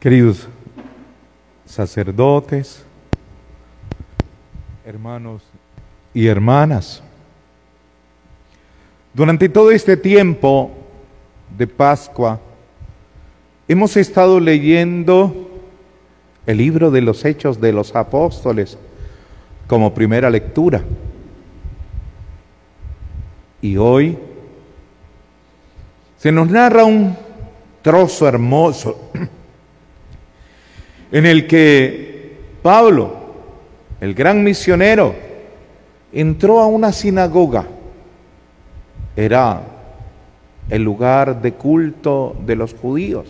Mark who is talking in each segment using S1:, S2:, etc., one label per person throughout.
S1: Queridos sacerdotes, hermanos y hermanas, durante todo este tiempo de Pascua hemos estado leyendo el libro de los Hechos de los Apóstoles como primera lectura. Y hoy se nos narra un trozo hermoso en el que Pablo, el gran misionero, entró a una sinagoga. Era el lugar de culto de los judíos.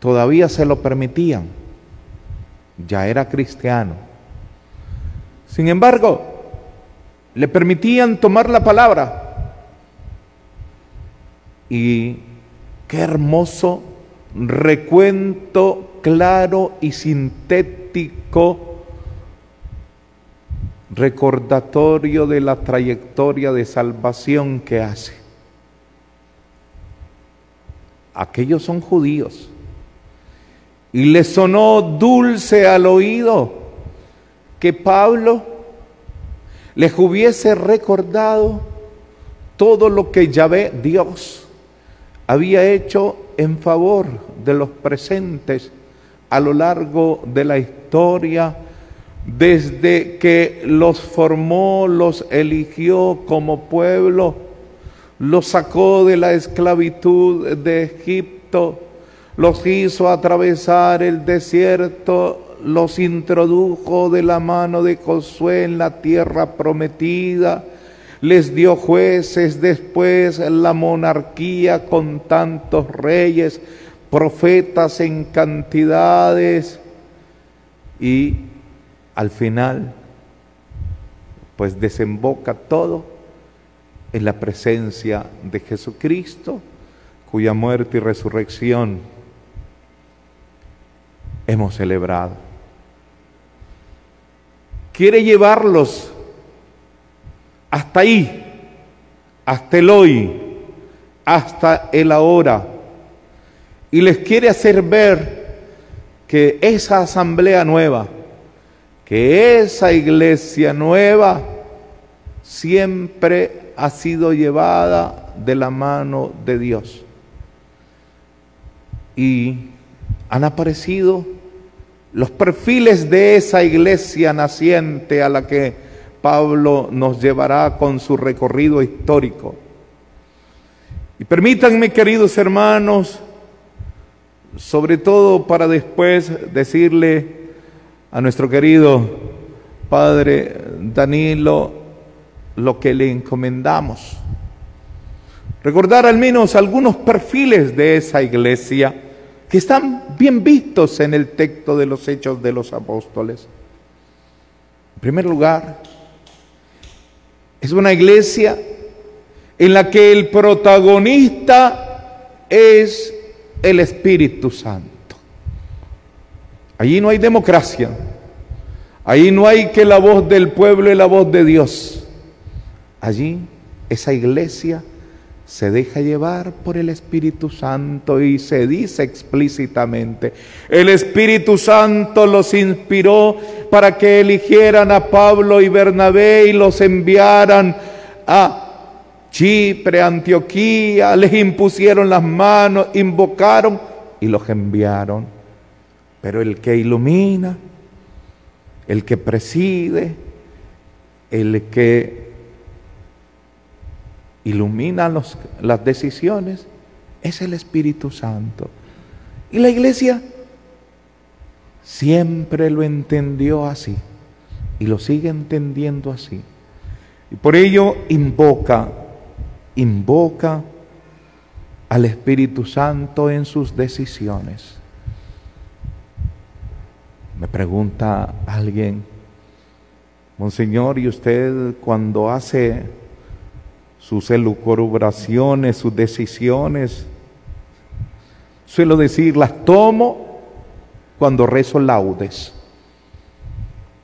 S1: Todavía se lo permitían. Ya era cristiano. Sin embargo, le permitían tomar la palabra. Y qué hermoso recuento claro y sintético recordatorio de la trayectoria de salvación que hace. Aquellos son judíos. Y le sonó dulce al oído que Pablo les hubiese recordado todo lo que Yahvé Dios había hecho en favor de los presentes a lo largo de la historia, desde que los formó, los eligió como pueblo, los sacó de la esclavitud de Egipto, los hizo atravesar el desierto, los introdujo de la mano de Josué en la tierra prometida, les dio jueces, después la monarquía con tantos reyes, profetas en cantidades y al final pues desemboca todo en la presencia de Jesucristo, cuya muerte y resurrección hemos celebrado. Quiere llevarlos hasta ahí, hasta el hoy, hasta el ahora y les quiere hacer ver que esa asamblea nueva, que esa iglesia nueva siempre ha sido llevada de la mano de Dios. Y han aparecido los perfiles de esa iglesia naciente a la que Pablo nos llevará con su recorrido histórico. Y permítanme, queridos hermanos, sobre todo para después decirle a nuestro querido Padre Danilo lo que le encomendamos. Recordar al menos algunos perfiles de esa iglesia que están bien vistos en el texto de los hechos de los apóstoles. En primer lugar, es una iglesia en la que el protagonista es el Espíritu Santo. Allí no hay democracia. Allí no hay que la voz del pueblo y la voz de Dios. Allí esa iglesia se deja llevar por el Espíritu Santo y se dice explícitamente, el Espíritu Santo los inspiró para que eligieran a Pablo y Bernabé y los enviaran a Chipre, Antioquía, les impusieron las manos, invocaron y los enviaron. Pero el que ilumina, el que preside, el que ilumina las decisiones, es el Espíritu Santo. Y la iglesia siempre lo entendió así y lo sigue entendiendo así. Y por ello invoca invoca al Espíritu Santo en sus decisiones. Me pregunta alguien, Monseñor, ¿y usted cuando hace sus elucubraciones, sus decisiones, suelo decir, las tomo cuando rezo laudes?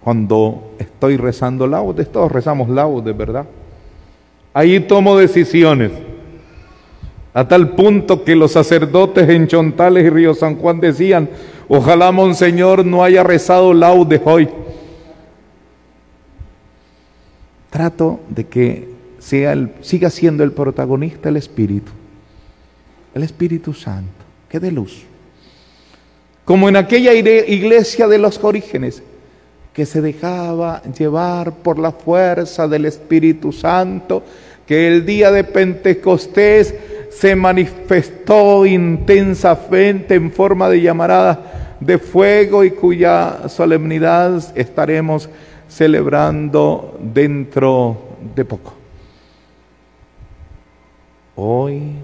S1: Cuando estoy rezando laudes, todos rezamos laudes, ¿verdad? Ahí tomo decisiones. a tal punto que los sacerdotes en Chontales y Río San Juan decían, ojalá Monseñor no haya rezado laude hoy. Trato de que sea el, siga siendo el protagonista el Espíritu, el Espíritu Santo, que dé luz. Como en aquella iglesia de los orígenes, que se dejaba llevar por la fuerza del Espíritu Santo, que el día de Pentecostés se manifestó intensamente en forma de llamarada de fuego y cuya solemnidad estaremos celebrando dentro de poco. Hoy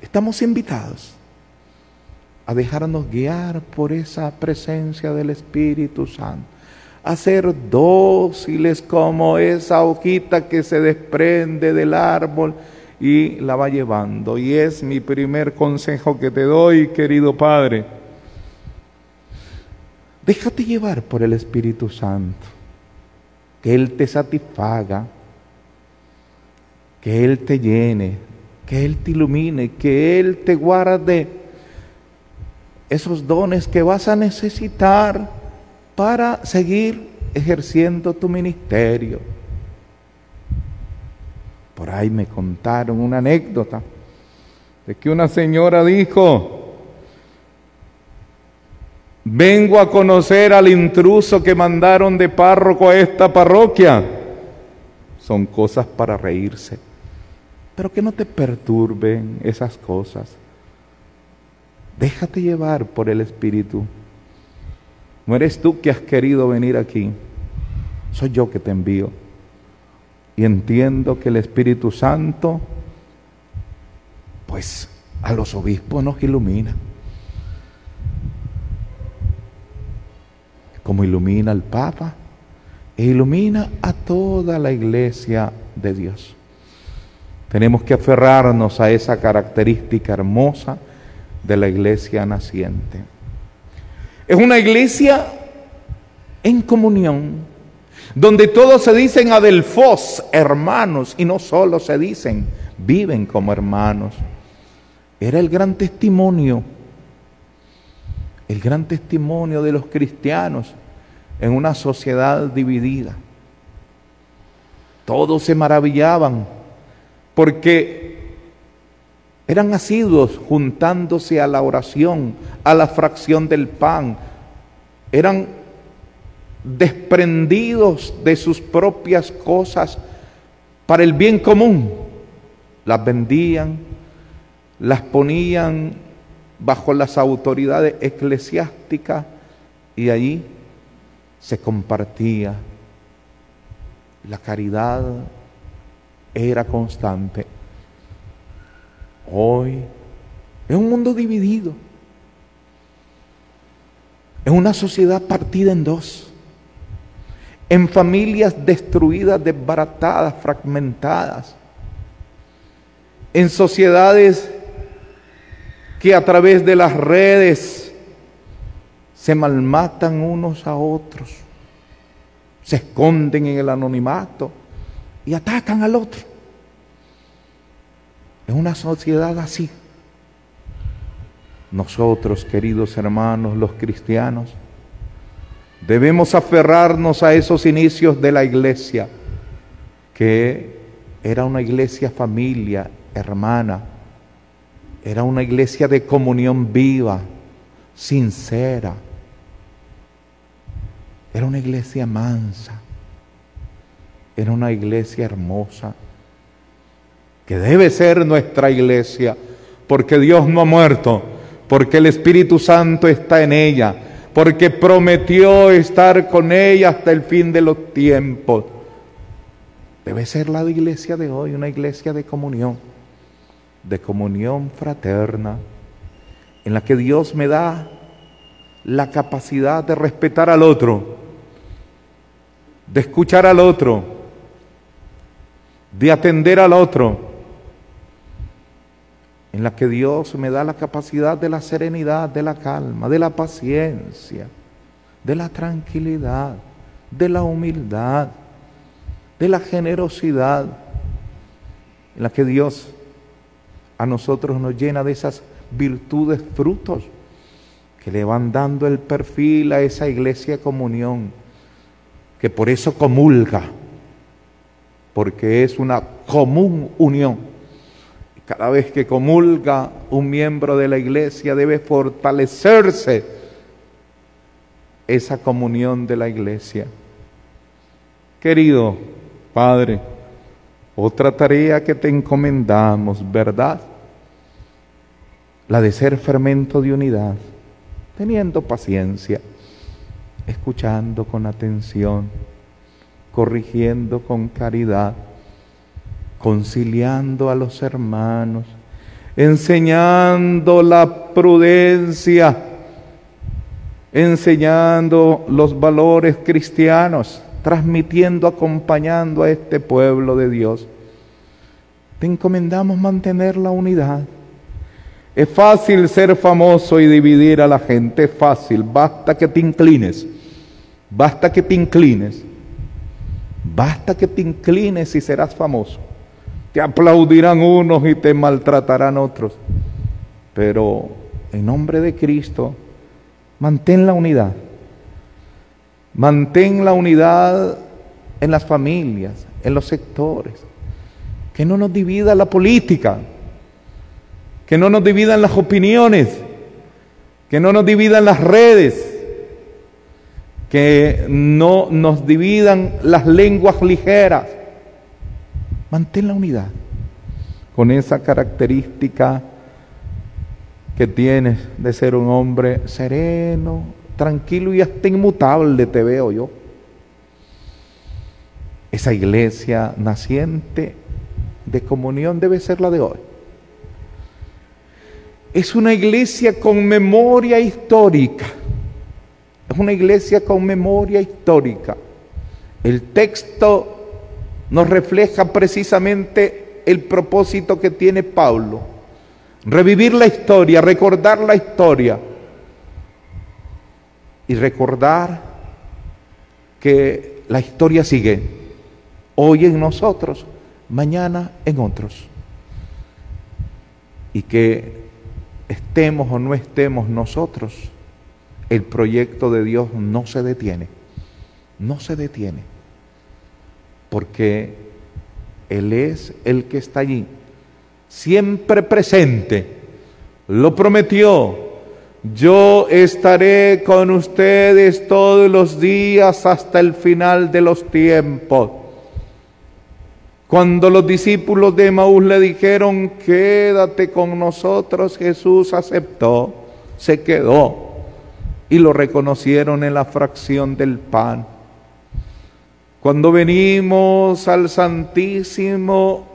S1: estamos invitados a dejarnos guiar por esa presencia del Espíritu Santo, a ser dóciles como esa hojita que se desprende del árbol y la va llevando. Y es mi primer consejo que te doy, querido Padre. Déjate llevar por el Espíritu Santo, que Él te satisfaga, que Él te llene, que Él te ilumine, que Él te guarde esos dones que vas a necesitar para seguir ejerciendo tu ministerio. Por ahí me contaron una anécdota de que una señora dijo, vengo a conocer al intruso que mandaron de párroco a esta parroquia. Son cosas para reírse, pero que no te perturben esas cosas. Déjate llevar por el Espíritu. No eres tú que has querido venir aquí, soy yo que te envío. Y entiendo que el Espíritu Santo, pues a los obispos nos ilumina. Como ilumina al Papa e ilumina a toda la iglesia de Dios. Tenemos que aferrarnos a esa característica hermosa de la iglesia naciente. Es una iglesia en comunión, donde todos se dicen adelfos, hermanos, y no solo se dicen, viven como hermanos. Era el gran testimonio, el gran testimonio de los cristianos en una sociedad dividida. Todos se maravillaban porque eran asiduos juntándose a la oración, a la fracción del pan. Eran desprendidos de sus propias cosas para el bien común. Las vendían, las ponían bajo las autoridades eclesiásticas y allí se compartía. La caridad era constante. Hoy es un mundo dividido. Es una sociedad partida en dos en familias destruidas, desbaratadas, fragmentadas, en sociedades que a través de las redes se malmatan unos a otros, se esconden en el anonimato y atacan al otro. Es una sociedad así. Nosotros, queridos hermanos, los cristianos, Debemos aferrarnos a esos inicios de la iglesia, que era una iglesia familia, hermana, era una iglesia de comunión viva, sincera, era una iglesia mansa, era una iglesia hermosa, que debe ser nuestra iglesia, porque Dios no ha muerto, porque el Espíritu Santo está en ella porque prometió estar con ella hasta el fin de los tiempos. Debe ser la iglesia de hoy, una iglesia de comunión, de comunión fraterna, en la que Dios me da la capacidad de respetar al otro, de escuchar al otro, de atender al otro en la que Dios me da la capacidad de la serenidad, de la calma, de la paciencia, de la tranquilidad, de la humildad, de la generosidad, en la que Dios a nosotros nos llena de esas virtudes, frutos, que le van dando el perfil a esa iglesia comunión, que por eso comulga, porque es una común unión. Cada vez que comulga un miembro de la iglesia debe fortalecerse esa comunión de la iglesia. Querido Padre, otra tarea que te encomendamos, ¿verdad? La de ser fermento de unidad, teniendo paciencia, escuchando con atención, corrigiendo con caridad, conciliando a los hermanos, enseñando la prudencia, enseñando los valores cristianos transmitiendo, acompañando a este pueblo de Dios. Te encomendamos mantener la unidad. Es fácil ser famoso y dividir a la gente, es fácil, basta que te inclines, basta que te inclines, basta que te inclines y serás famoso. Te aplaudirán unos y te maltratarán otros. Pero en nombre de Cristo, mantén la unidad. Mantén la unidad en las familias, en los sectores. Que no nos divida la política. Que no nos dividan las opiniones. Que no nos dividan las redes. Que no nos dividan las lenguas ligeras. Mantén la unidad con esa característica que tienes de ser un hombre sereno, tranquilo y hasta inmutable te veo yo. Esa iglesia naciente de comunión debe ser la de hoy. Es una iglesia con memoria histórica. Es una iglesia con memoria histórica. El texto nos refleja precisamente el propósito que tiene Pablo. Revivir la historia, recordar la historia y recordar que la historia sigue, hoy en nosotros, mañana en otros. Y que estemos o no estemos nosotros, el proyecto de Dios no se detiene, no se detiene, porque Él es el que está allí, siempre presente, lo prometió, yo estaré con ustedes todos los días hasta el final de los tiempos. Cuando los discípulos de Maús le dijeron, quédate con nosotros, Jesús aceptó, se quedó y lo reconocieron en la fracción del pan. Cuando venimos al Santísimo,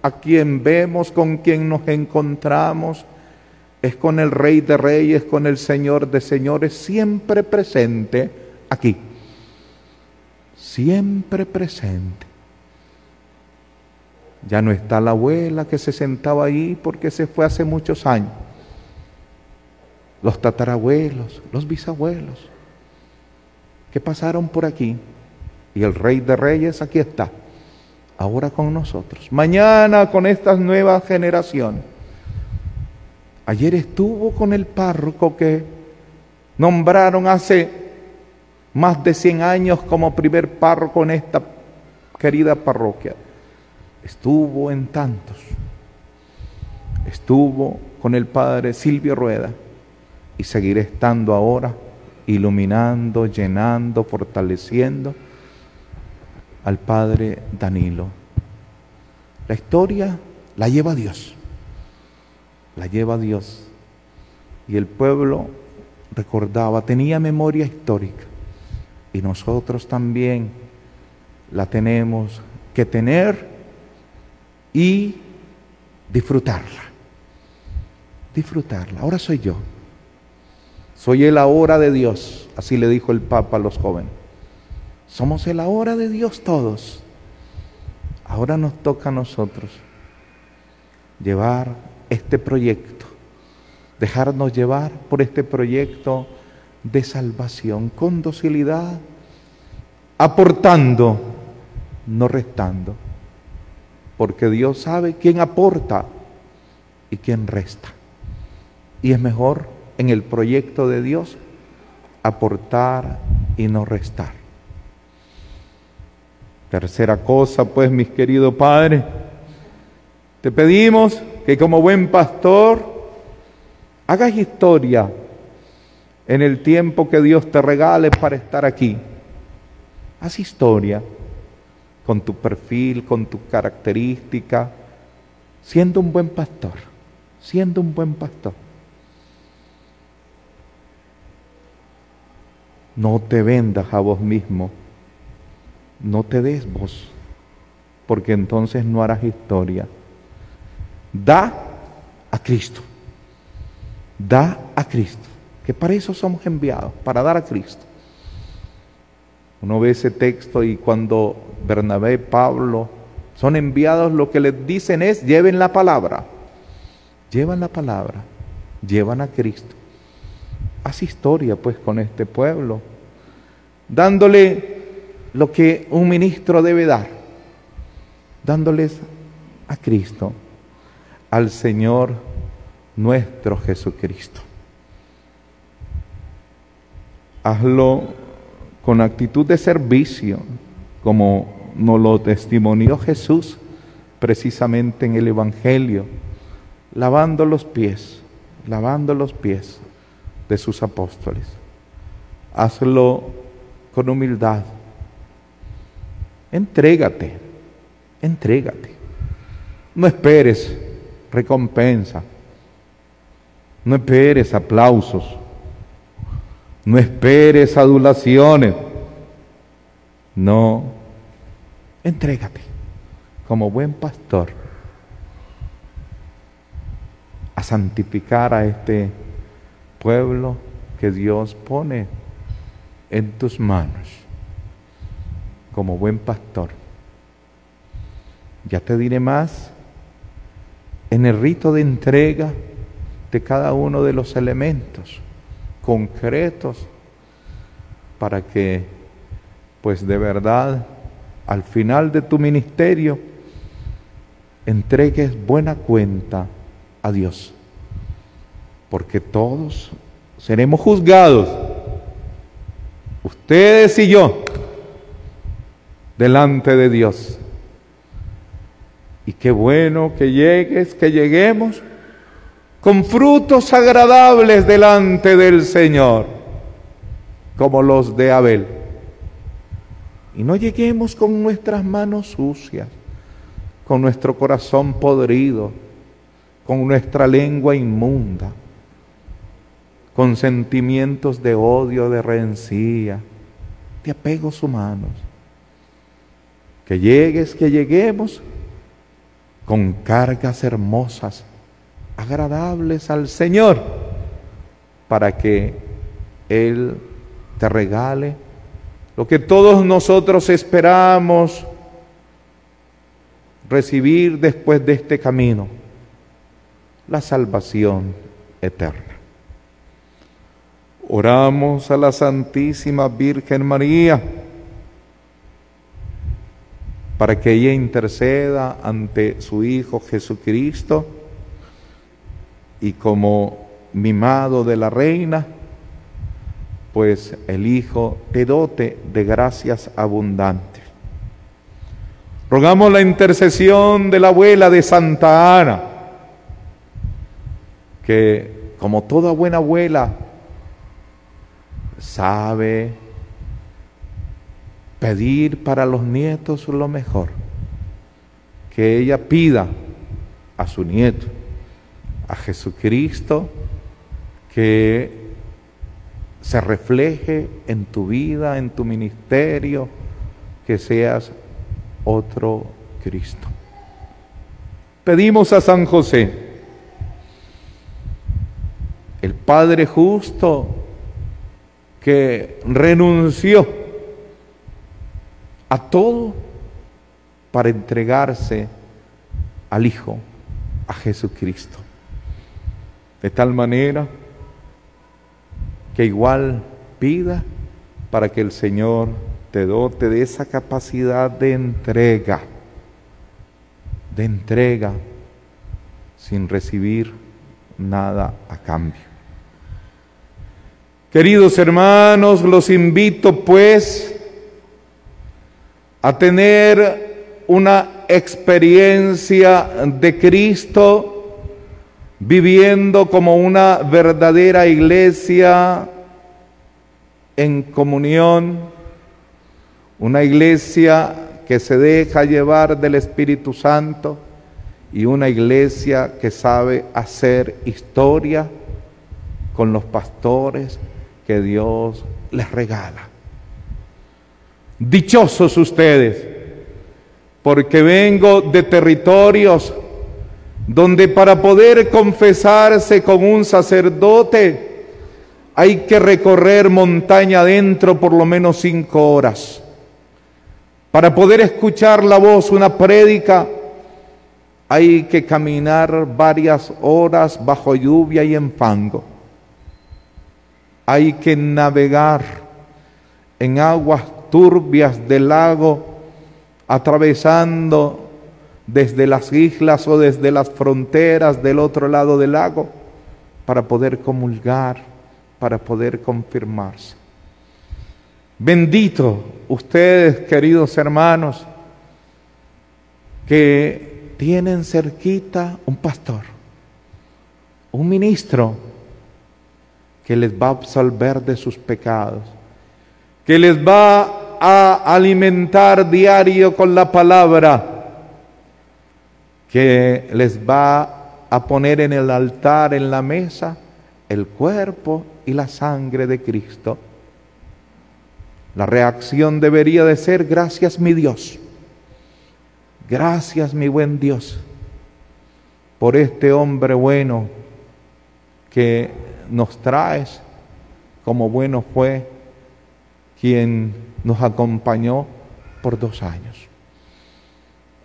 S1: a quien vemos, con quien nos encontramos, es con el Rey de Reyes, con el Señor de Señores, siempre presente aquí. Siempre presente. Ya no está la abuela que se sentaba ahí porque se fue hace muchos años. Los tatarabuelos, los bisabuelos, que pasaron por aquí. Y el Rey de Reyes aquí está, ahora con nosotros. Mañana con estas nuevas generaciones Ayer estuvo con el párroco que nombraron hace más de 100 años como primer párroco en esta querida parroquia. Estuvo en tantos. Estuvo con el padre Silvio Rueda y seguirá estando ahora iluminando, llenando, fortaleciendo al padre Danilo. La historia la lleva Dios la lleva Dios. Y el pueblo recordaba, tenía memoria histórica. Y nosotros también la tenemos que tener y disfrutarla. Disfrutarla. Ahora soy yo. Soy el ahora de Dios. Así le dijo el Papa a los jóvenes. Somos el ahora de Dios todos. Ahora nos toca a nosotros llevar este proyecto, dejarnos llevar por este proyecto de salvación con docilidad, aportando, no restando, porque Dios sabe quién aporta y quién resta. Y es mejor en el proyecto de Dios aportar y no restar. Tercera cosa, pues, mis queridos padres, te pedimos que como buen pastor hagas historia en el tiempo que Dios te regale para estar aquí. Haz historia con tu perfil, con tu característica, siendo un buen pastor, siendo un buen pastor. No te vendas a vos mismo, no te des vos, porque entonces no harás historia. Da a Cristo, da a Cristo, que para eso somos enviados, para dar a Cristo. Uno ve ese texto y cuando Bernabé, Pablo son enviados, lo que les dicen es, lleven la palabra, llevan la palabra, llevan a Cristo. Haz historia pues con este pueblo, dándole lo que un ministro debe dar, dándoles a Cristo, al Señor nuestro Jesucristo. Hazlo con actitud de servicio, como nos lo testimonió Jesús precisamente en el Evangelio, lavando los pies, lavando los pies de sus apóstoles. Hazlo con humildad. Entrégate, entrégate. No esperes recompensa. No esperes aplausos. No esperes adulaciones. No. Entrégate como buen pastor a santificar a este pueblo que Dios pone en tus manos como buen pastor. Ya te diré más. En el rito de entrega de cada uno de los elementos concretos para que pues de verdad al final de tu ministerio entregues buena cuenta a Dios. Porque todos seremos juzgados, ustedes y yo, delante de Dios. Y qué bueno que llegues, que lleguemos con frutos agradables delante del Señor, como los de Abel. Y no lleguemos con nuestras manos sucias, con nuestro corazón podrido, con nuestra lengua inmunda con sentimientos de odio, de rencilla, de apegos humanos. Que llegues, que lleguemos con cargas hermosas, agradables al Señor, para que Él te regale lo que todos nosotros esperamos recibir después de este camino, la salvación eterna. Oramos a la Santísima Virgen María para que ella interceda ante su Hijo Jesucristo y como mimado de la reina, pues el Hijo te dote de gracias abundantes. Rogamos la intercesión de la abuela de Santa Ana, que como toda buena abuela sabe pedir para los nietos lo mejor, que ella pida a su nieto, a Jesucristo, que se refleje en tu vida, en tu ministerio, que seas otro Cristo. Pedimos a San José, el Padre justo, que renunció a todo para entregarse al Hijo, a Jesucristo. De tal manera que igual pida para que el Señor te dote de esa capacidad de entrega, de entrega, sin recibir nada a cambio. Queridos hermanos, los invito pues a tener una experiencia de Cristo viviendo como una verdadera iglesia en comunión, una iglesia que se deja llevar del Espíritu Santo y una iglesia que sabe hacer historia con los pastores que Dios les regala. Dichosos ustedes, porque vengo de territorios donde para poder confesarse con un sacerdote, hay que recorrer montaña adentro por lo menos cinco horas. Para poder escuchar la voz, una prédica, hay que caminar varias horas bajo lluvia y en fango. Hay que navegar en aguas turbias del lago, atravesando desde las islas o desde las fronteras del otro lado del lago para poder comulgar para poder confirmarse. Bendito ustedes, queridos hermanos, que tienen cerquita un pastor, un ministro que les va a absolver de sus pecados, que les va a alimentar diario con la palabra, que les va a poner en el altar, en la mesa, el cuerpo y la sangre de Cristo. La reacción debería de ser, gracias mi Dios, gracias mi buen Dios, por este hombre bueno que nos traes, como bueno fue quien nos acompañó por dos años.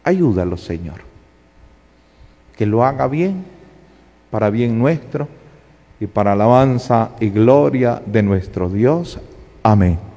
S1: Ayúdalo, Señor, que lo haga bien, para bien nuestro y para alabanza y gloria de nuestro Dios. Amén.